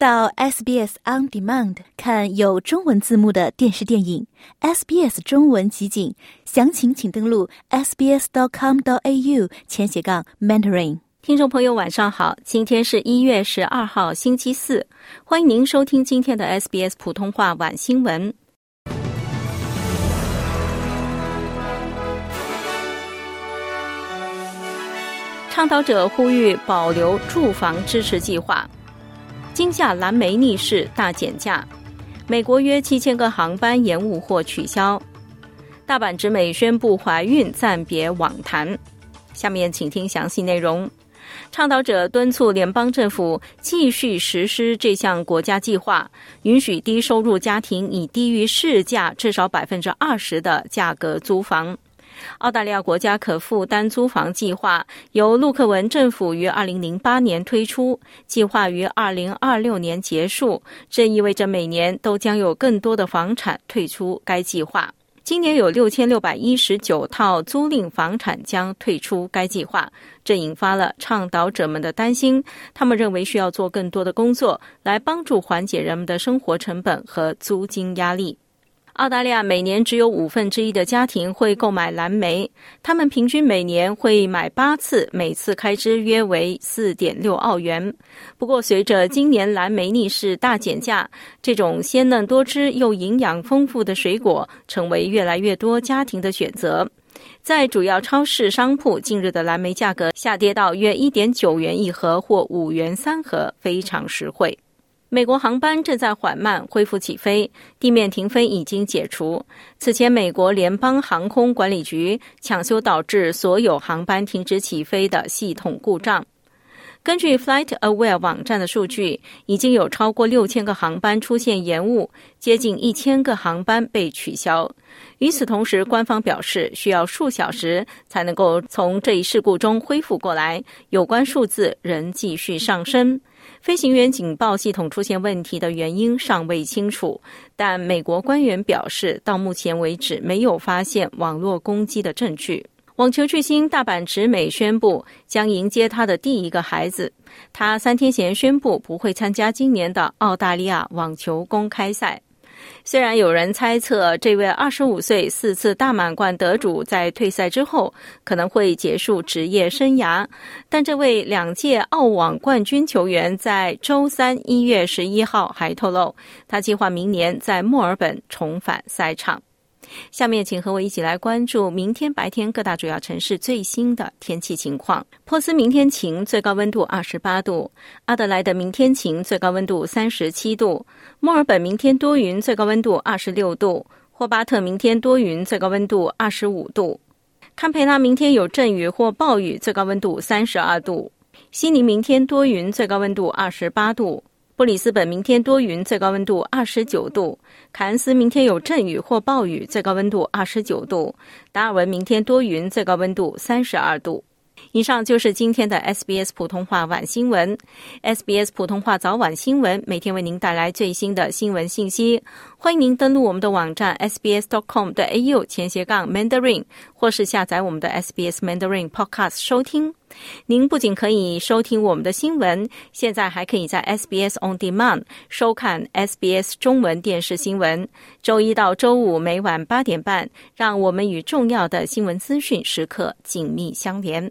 到 SBS On Demand 看有中文字幕的电视电影，SBS 中文集锦，详情请登录 sbs.com.au 前斜杠 mentoring。听众朋友，晚上好，今天是一月十二号，星期四，欢迎您收听今天的 SBS 普通话晚新闻。倡导者呼吁保留住房支持计划。惊吓蓝莓逆势大减价，美国约七千个航班延误或取消。大阪直美宣布怀孕暂别网坛。下面请听详细内容。倡导者敦促联邦政府继续实施这项国家计划，允许低收入家庭以低于市价至少百分之二十的价格租房。澳大利亚国家可负担租房计划由陆克文政府于二零零八年推出，计划于二零二六年结束。这意味着每年都将有更多的房产退出该计划。今年有六千六百一十九套租赁房产将退出该计划，这引发了倡导者们的担心。他们认为需要做更多的工作来帮助缓解人们的生活成本和租金压力。澳大利亚每年只有五分之一的家庭会购买蓝莓，他们平均每年会买八次，每次开支约为四点六澳元。不过，随着今年蓝莓逆势大减价，这种鲜嫩多汁又营养丰富的水果成为越来越多家庭的选择。在主要超市商铺，近日的蓝莓价格下跌到约一点九元一盒或五元三盒，非常实惠。美国航班正在缓慢恢复起飞，地面停飞已经解除。此前，美国联邦航空管理局抢修导致所有航班停止起飞的系统故障。根据 FlightAware 网站的数据，已经有超过六千个航班出现延误，接近一千个航班被取消。与此同时，官方表示需要数小时才能够从这一事故中恢复过来，有关数字仍继续上升。飞行员警报系统出现问题的原因尚未清楚，但美国官员表示，到目前为止没有发现网络攻击的证据。网球巨星大阪直美宣布将迎接他的第一个孩子。他三天前宣布不会参加今年的澳大利亚网球公开赛。虽然有人猜测这位二十五岁四次大满贯得主在退赛之后可能会结束职业生涯，但这位两届澳网冠军球员在周三一月十一号还透露，他计划明年在墨尔本重返赛场。下面，请和我一起来关注明天白天各大主要城市最新的天气情况。珀斯明天晴，最高温度二十八度；阿德莱德明天晴，最高温度三十七度；墨尔本明天多云，最高温度二十六度；霍巴特明天多云，最高温度二十五度；堪培拉明天有阵雨或暴雨，最高温度三十二度；悉尼明天多云，最高温度二十八度。布里斯本明天多云，最高温度二十九度；凯恩斯明天有阵雨或暴雨，最高温度二十九度；达尔文明天多云，最高温度三十二度。以上就是今天的 SBS 普通话晚新闻。SBS 普通话早晚新闻每天为您带来最新的新闻信息，欢迎您登录我们的网站 sbs.com 的 au 前斜杠 mandarin，或是下载我们的 SBS Mandarin Podcast 收听。您不仅可以收听我们的新闻，现在还可以在 SBS On Demand 收看 SBS 中文电视新闻。周一到周五每晚八点半，让我们与重要的新闻资讯时刻紧密相连。